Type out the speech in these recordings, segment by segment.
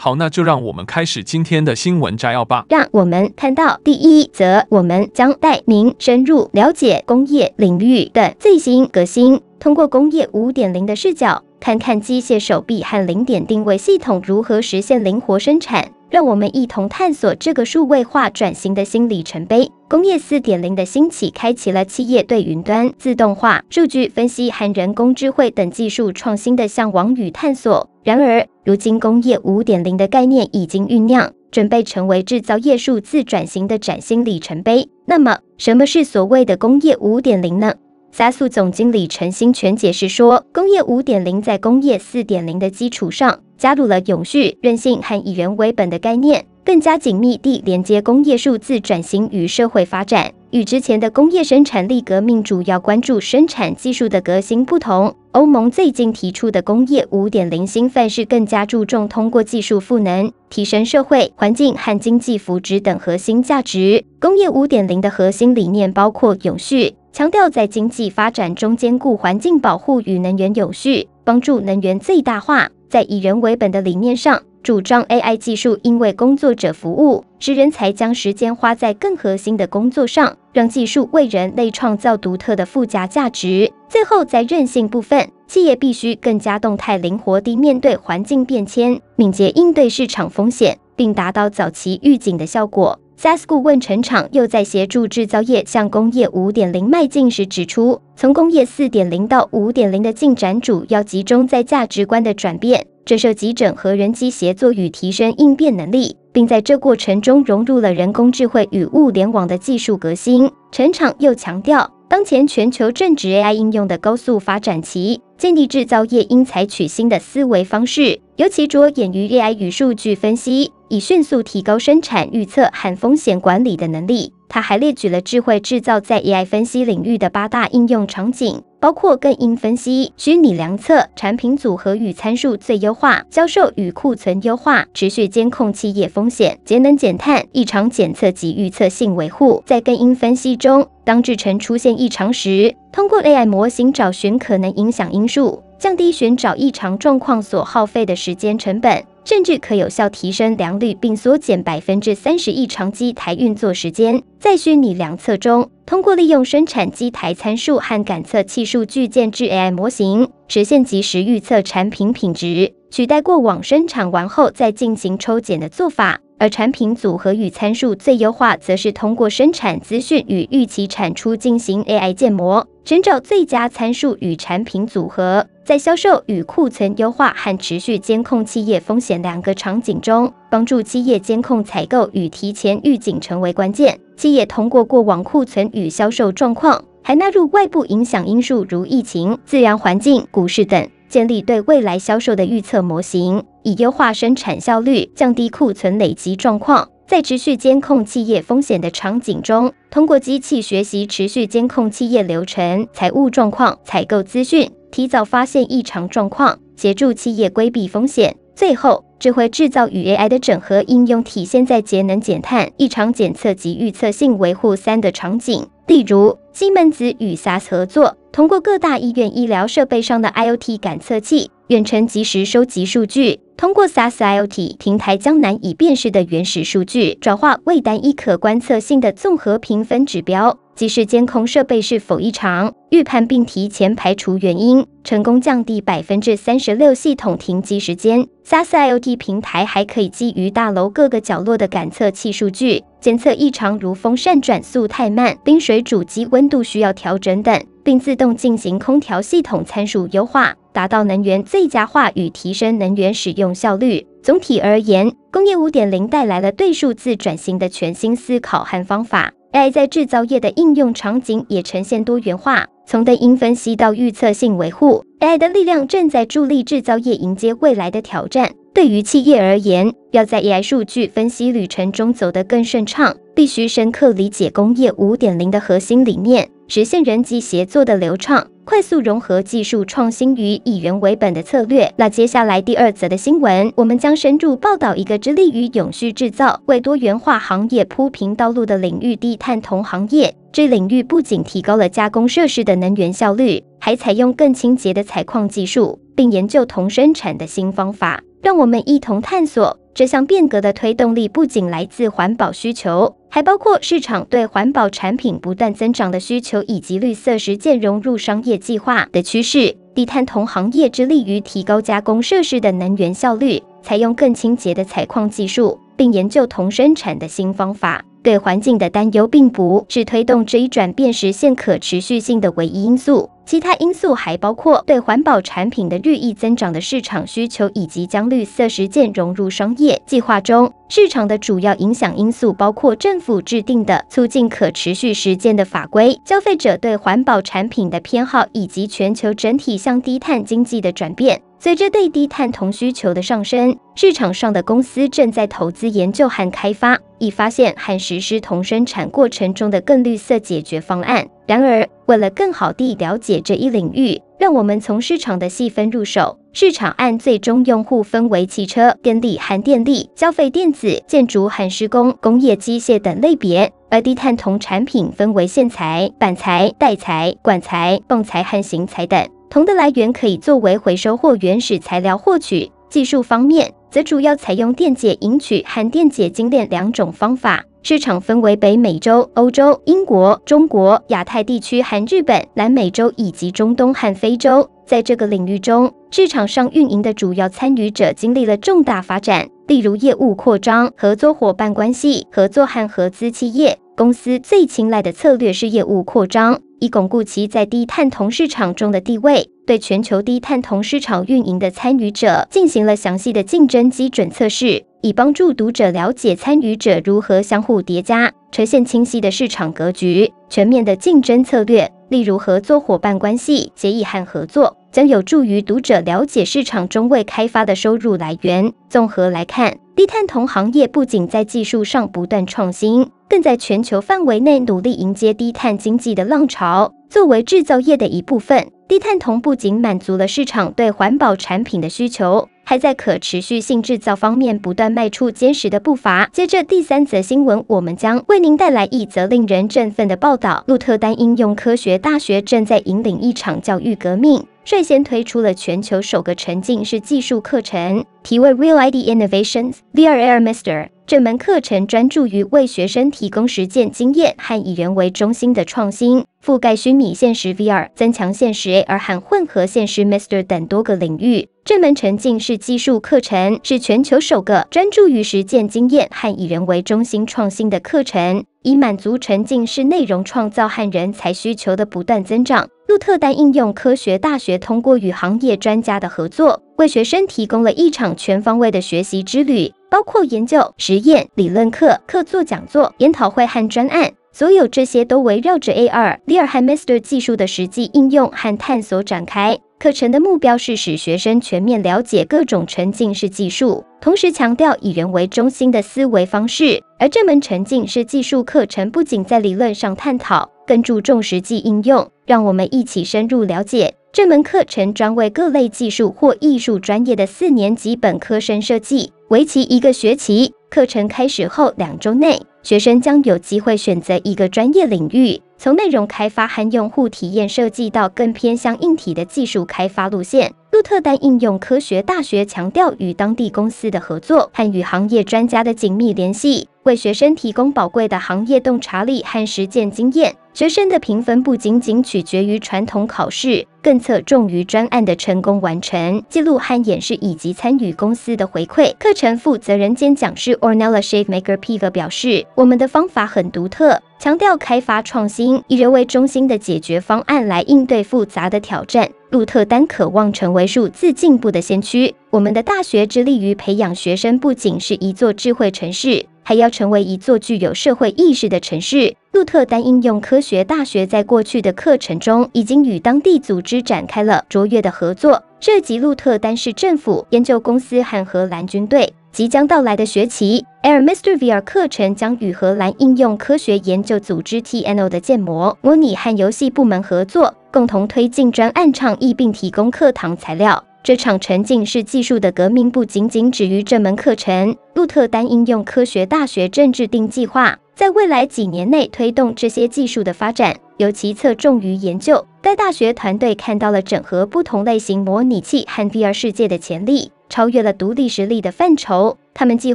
好，那就让我们开始今天的新闻摘要吧。让我们看到第一则，我们将带您深入了解工业领域的最新革新，通过工业五点零的视角，看看机械手臂和零点定位系统如何实现灵活生产。让我们一同探索这个数位化转型的新里程碑。工业四点零的兴起，开启了企业对云端、自动化、数据分析和人工智慧等技术创新的向往与探索。然而，如今工业五点零的概念已经酝酿，准备成为制造业数字转型的崭新里程碑。那么，什么是所谓的工业五点零呢加速总经理陈兴全解释说，工业五点零在工业四点零的基础上。加入了永续、韧性和以人为本的概念，更加紧密地连接工业数字转型与社会发展。与之前的工业生产力革命主要关注生产技术的革新不同，欧盟最近提出的工业五点零新范式更加注重通过技术赋能，提升社会环境和经济福祉等核心价值。工业五点零的核心理念包括永续，强调在经济发展中兼顾环境保护与能源永续，帮助能源最大化。在以人为本的理念上，主张 AI 技术应为工作者服务，使人才将时间花在更核心的工作上，让技术为人类创造独特的附加价值。最后，在韧性部分，企业必须更加动态灵活地面对环境变迁，敏捷应对市场风险，并达到早期预警的效果。SAS 顾问陈厂又在协助制造业向工业五点零迈进时指出，从工业四点零到五点零的进展主要集中在价值观的转变，这涉及整合人机协作与提升应变能力，并在这过程中融入了人工智慧与物联网的技术革新。陈厂又强调，当前全球正值 AI 应用的高速发展期，建立制造业应采取新的思维方式，尤其着眼于 AI 与数据分析。以迅速提高生产预测和风险管理的能力。他还列举了智慧制造在 AI 分析领域的八大应用场景，包括根因分析、虚拟量测、产品组合与参数最优化、销售与库存优化、持续监控企业风险、节能减碳、异常检测及预测性维护。在根因分析中，当制程出现异常时，通过 AI 模型找寻可能影响因素，降低寻找异常状况所耗费的时间成本。甚至可有效提升良率，并缩减百分之三十异常机台运作时间。在虚拟量测中，通过利用生产机台参数和感测器数据建置 AI 模型，实现即时预测产品品质，取代过往生产完后再进行抽检的做法。而产品组合与参数最优化，则是通过生产资讯与预期产出进行 AI 建模，寻找最佳参数与产品组合。在销售与库存优化和持续监控企业风险两个场景中，帮助企业监控采购与提前预警成为关键。企业通过过往库存与销售状况，还纳入外部影响因素如疫情、自然环境、股市等。建立对未来销售的预测模型，以优化生产效率，降低库存累积状况。在持续监控企业风险的场景中，通过机器学习持续监控企业流程、财务状况、采购资讯，提早发现异常状况，协助企业规避风险。最后，智慧制造与 AI 的整合应用体现在节能减碳、异常检测及预测性维护三的场景。例如，西门子与 SAS 合作，通过各大医院医疗设备上的 IoT 感测器，远程及时收集数据，通过 SAS IoT 平台将难以辨识的原始数据转化为单一可观测性的综合评分指标。即时监控设备是否异常，预判并提前排除原因，成功降低百分之三十六系统停机时间。SAS IoT 平台还可以基于大楼各个角落的感测器数据，检测异常如风扇转速太慢、冰水主机温度需要调整等，并自动进行空调系统参数优化，达到能源最佳化与提升能源使用效率。总体而言，工业五点零带来了对数字转型的全新思考和方法。AI 在制造业的应用场景也呈现多元化，从根因分析到预测性维护，AI 的力量正在助力制造业迎接未来的挑战。对于企业而言，要在 AI 数据分析旅程中走得更顺畅，必须深刻理解工业五点零的核心理念，实现人机协作的流畅。快速融合技术创新与以人为本的策略。那接下来第二则的新闻，我们将深入报道一个致力于永续制造、为多元化行业铺平道路的领域——低碳铜行业。这领域不仅提高了加工设施的能源效率，还采用更清洁的采矿技术，并研究铜生产的新方法。让我们一同探索。这项变革的推动力不仅来自环保需求，还包括市场对环保产品不断增长的需求，以及绿色实践融入商业计划的趋势。低碳同行业致力于提高加工设施的能源效率，采用更清洁的采矿技术，并研究同生产的新方法。对环境的担忧并不是推动这一转变实现可持续性的唯一因素，其他因素还包括对环保产品的日益增长的市场需求，以及将绿色实践融入商业计划中。市场的主要影响因素包括政府制定的促进可持续实践的法规、消费者对环保产品的偏好，以及全球整体向低碳经济的转变。随着对低碳铜需求的上升，市场上的公司正在投资研究和开发，以发现和实施铜生产过程中的更绿色解决方案。然而，为了更好地了解这一领域，让我们从市场的细分入手。市场按最终用户分为汽车、电力和电力、消费电子、建筑和施工、工业机械等类别，而低碳铜产品分为线材、板材、带材、管材、泵材和型材等。铜的来源可以作为回收或原始材料获取。技术方面，则主要采用电解银取和电解精炼两种方法。市场分为北美洲、欧洲、英国、中国、亚太地区和日本、南美洲以及中东和非洲。在这个领域中，市场上运营的主要参与者经历了重大发展，例如业务扩张、合作伙伴关系、合作和合资企业。公司最青睐的策略是业务扩张。以巩固其在低碳铜市场中的地位，对全球低碳铜市场运营的参与者进行了详细的竞争基准测试，以帮助读者了解参与者如何相互叠加，呈现清晰的市场格局。全面的竞争策略，例如合作伙伴关系协议和合作，将有助于读者了解市场中未开发的收入来源。综合来看，低碳铜行业不仅在技术上不断创新。更在全球范围内努力迎接低碳经济的浪潮。作为制造业的一部分，低碳铜不仅满足了市场对环保产品的需求，还在可持续性制造方面不断迈出坚实的步伐。接着第三则新闻，我们将为您带来一则令人振奋的报道：鹿特丹应用科学大学正在引领一场教育革命，率先推出了全球首个沉浸式技术课程，题为 Real ID Innovations VR Master。这门课程专注于为学生提供实践经验和以人为中心的创新，覆盖虚拟现实 VR、增强现实 AR 和混合现实 MR 等多个领域。这门沉浸式技术课程是全球首个专注于实践经验和以人为中心创新的课程，以满足沉浸式内容创造和人才需求的不断增长。鹿特丹应用科学大学通过与行业专家的合作，为学生提供了一场全方位的学习之旅。包括研究、实验、理论课、客座讲座、研讨会和专案，所有这些都围绕着 AR、VR 和 MR 技术的实际应用和探索展开。课程的目标是使学生全面了解各种沉浸式技术，同时强调以人为中心的思维方式。而这门沉浸式技术课程不仅在理论上探讨，更注重实际应用。让我们一起深入了解。这门课程专为各类技术或艺术专业的四年级本科生设计，为期一个学期。课程开始后两周内，学生将有机会选择一个专业领域，从内容开发和用户体验设计到更偏向硬体的技术开发路线。鹿特丹应用科学大学强调与当地公司的合作和与行业专家的紧密联系，为学生提供宝贵的行业洞察力和实践经验。学生的评分不仅仅取决于传统考试，更侧重于专案的成功完成、记录和演示以及参与公司的回馈。课程负责人兼讲师 Ornella Shavemaker Piva 表示：“我们的方法很独特，强调开发创新、以人为中心的解决方案来应对复杂的挑战。鹿特丹渴望成为数字进步的先驱。我们的大学致力于培养学生，不仅是一座智慧城市。”还要成为一座具有社会意识的城市。鹿特丹应用科学大学在过去的课程中，已经与当地组织展开了卓越的合作，涉及鹿特丹市政府研究公司和荷兰军队。即将到来的学期，Airmaster VR 课程将与荷兰应用科学研究组织 TNO 的建模、模拟和游戏部门合作，共同推进专案倡议并提供课堂材料。这场沉浸式技术的革命不仅仅止于这门课程。鹿特丹应用科学大学正制定计划，在未来几年内推动这些技术的发展，尤其侧重于研究。该大学团队看到了整合不同类型模拟器和 VR 世界的潜力。超越了独立实力的范畴，他们计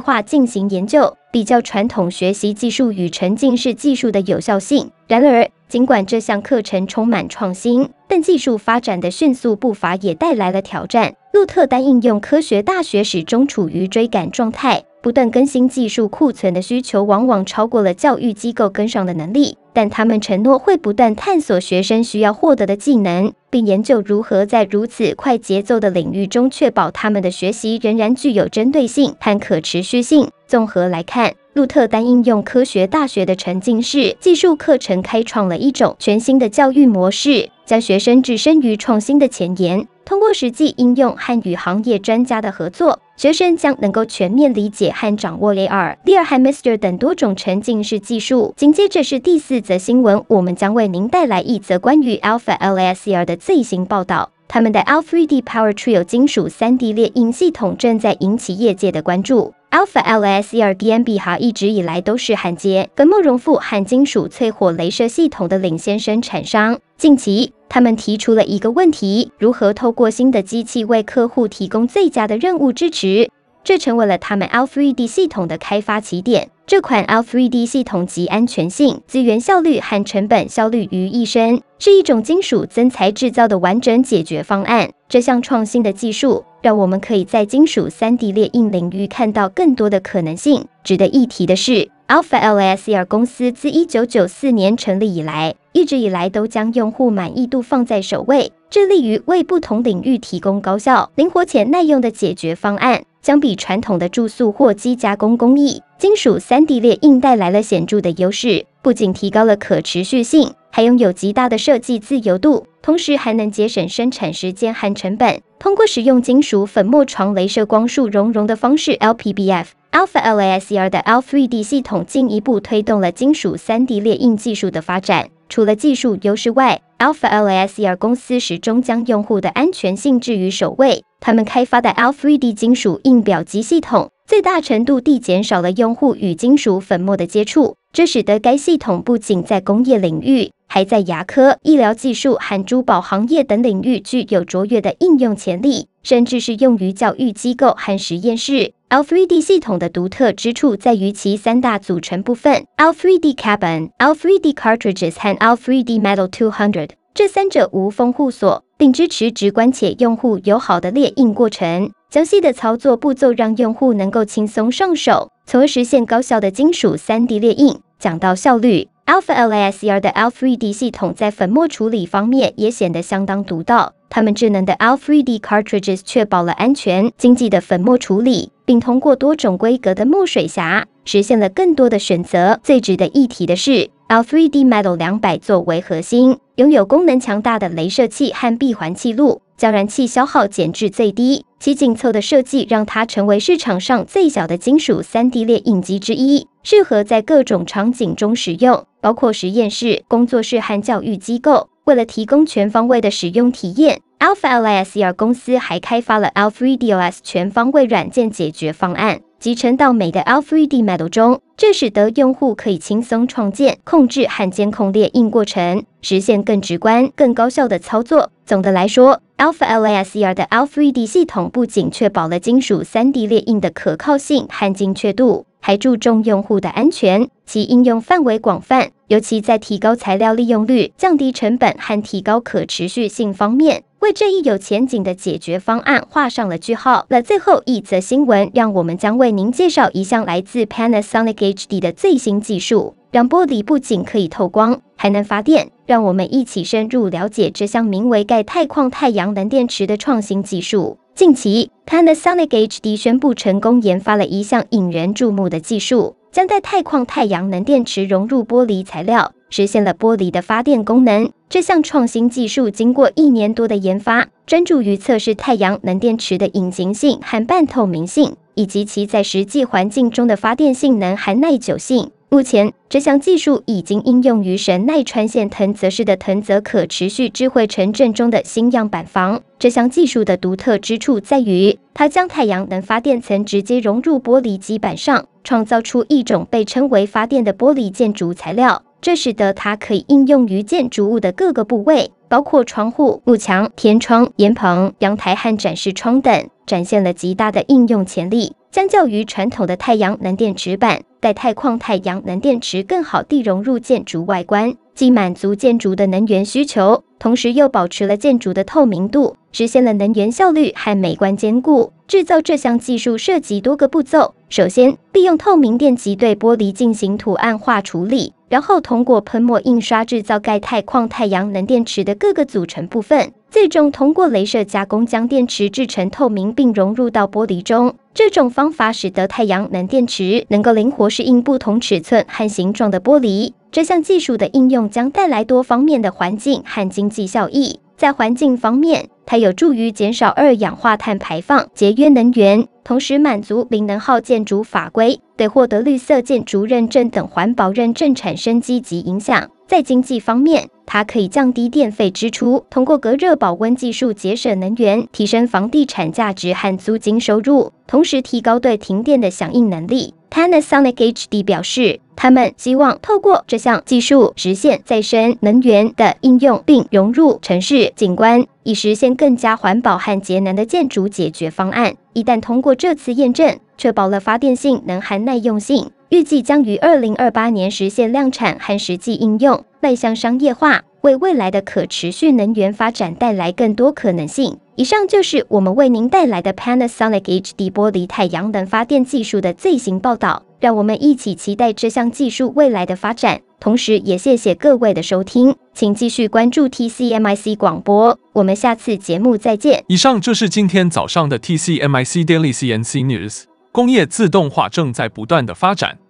划进行研究，比较传统学习技术与沉浸式技术的有效性。然而，尽管这项课程充满创新，但技术发展的迅速步伐也带来了挑战。鹿特丹应用科学大学始终处于追赶状态。不断更新技术库存的需求，往往超过了教育机构跟上的能力。但他们承诺会不断探索学生需要获得的技能，并研究如何在如此快节奏的领域中确保他们的学习仍然具有针对性和可持续性。综合来看，鹿特丹应用科学大学的沉浸式技术课程开创了一种全新的教育模式，将学生置身于创新的前沿。通过实际应用和与行业专家的合作，学生将能够全面理解和掌握 AR、VR 和 MR 等多种沉浸式技术。紧接着是第四则新闻，我们将为您带来一则关于 Alpha LSER 的最新报道。他们的 Al3D Power Trio 金属 3D 列印系统正在引起业界的关注。Alpha LSER GmbH 一直以来都是焊接、粉末熔覆和金属淬火镭射系统的领先生产商。近期，他们提出了一个问题：如何透过新的机器为客户提供最佳的任务支持？这成为了他们 L3D 系统的开发起点。这款 L3D 系统集安全性、资源效率和成本效率于一身，是一种金属增材制造的完整解决方案。这项创新的技术让我们可以在金属 3D 列印领域看到更多的可能性。值得一提的是，Alpha LASER 公司自1994年成立以来，一直以来都将用户满意度放在首位，致力于为不同领域提供高效、灵活且耐用的解决方案。相比传统的注塑或机加工工艺，金属 3D 列印带来了显著的优势，不仅提高了可持续性，还拥有极大的设计自由度，同时还能节省生产时间和成本。通过使用金属粉末床镭射光束熔融的方式 （LPBF）。Alpha LASER 的 L3D 系统进一步推动了金属 3D 列印技术的发展。除了技术优势外，Alpha LASER 公司始终将用户的安全性置于首位。他们开发的 L3D 金属印表机系统，最大程度地减少了用户与金属粉末的接触，这使得该系统不仅在工业领域，还在牙科、医疗技术和珠宝行业等领域具有卓越的应用潜力，甚至是用于教育机构和实验室。L3D 系统的独特之处在于其三大组成部分：L3D Cabin、L3D Cartridges 和 L3D Metal 200。这三者无缝互锁，并支持直观且用户友好的列印过程。详细的操作步骤让用户能够轻松上手，从而实现高效的金属 3D 列印。讲到效率，Alpha LASER 的 L3D 系统在粉末处理方面也显得相当独到。他们智能的 L3D Cartridges 确保了安全、经济的粉末处理。并通过多种规格的墨水匣实现了更多的选择。最值得一提的是，L3D Metal 200作为核心，拥有功能强大的镭射器和闭环气路，将燃气消耗减至最低。其紧凑的设计让它成为市场上最小的金属 3D 列印机之一，适合在各种场景中使用，包括实验室、工作室和教育机构。为了提供全方位的使用体验。Alpha LASER 公司还开发了 Alpha3DOS 全方位软件解决方案，集成到每个 L3D Metal 中，这使得用户可以轻松创建、控制和监控列印过程，实现更直观、更高效的操作。总的来说，Alpha LASER 的 Alpha3D 系统不仅确保了金属 3D 列印的可靠性和精确度，还注重用户的安全，其应用范围广泛，尤其在提高材料利用率、降低成本和提高可持续性方面。为这一有前景的解决方案画上了句号。那最后一则新闻，让我们将为您介绍一项来自 Panasonic HD 的最新技术，让玻璃不仅可以透光，还能发电。让我们一起深入了解这项名为钙钛矿太阳能电池的创新技术。近期，Panasonic HD 宣布成功研发了一项引人注目的技术，将在钛矿太阳能电池融入玻璃材料。实现了玻璃的发电功能。这项创新技术经过一年多的研发，专注于测试太阳能电池的隐形性和半透明性，以及其在实际环境中的发电性能和耐久性。目前，这项技术已经应用于神奈川县藤泽市的藤泽可持续智慧城镇中的新样板房。这项技术的独特之处在于，它将太阳能发电层直接融入玻璃基板上，创造出一种被称为发电的玻璃建筑材料。这使得它可以应用于建筑物的各个部位，包括窗户、幕墙、天窗、檐棚、阳台和展示窗等，展现了极大的应用潜力。相较于传统的太阳能电池板，钙钛矿太阳能电池更好地融入建筑外观，既满足建筑的能源需求，同时又保持了建筑的透明度，实现了能源效率和美观兼顾。制造这项技术涉及多个步骤，首先利用透明电极对玻璃进行图案化处理。然后通过喷墨印刷制造钙钛矿太阳能电池的各个组成部分，最终通过镭射加工将电池制成透明并融入到玻璃中。这种方法使得太阳能电池能够灵活适应不同尺寸和形状的玻璃。这项技术的应用将带来多方面的环境和经济效益。在环境方面，它有助于减少二氧化碳排放、节约能源，同时满足零能耗建筑法规，对获得绿色建筑认证等环保认证产生积极影响。在经济方面，它可以降低电费支出，通过隔热保温技术节省能源，提升房地产价值和租金收入，同时提高对停电的响应能力。Panasonic HD 表示，他们希望透过这项技术实现再生能源的应用，并融入城市景观，以实现更加环保和节能的建筑解决方案。一旦通过这次验证，确保了发电性能和耐用性，预计将于二零二八年实现量产和实际应用，迈向商业化，为未来的可持续能源发展带来更多可能性。以上就是我们为您带来的 Panasonic HD 玻璃太阳能发电技术的最新报道，让我们一起期待这项技术未来的发展。同时，也谢谢各位的收听，请继续关注 TCMIC 广播，我们下次节目再见。以上就是今天早上的 TCMIC Daily CNC News。工业自动化正在不断的发展，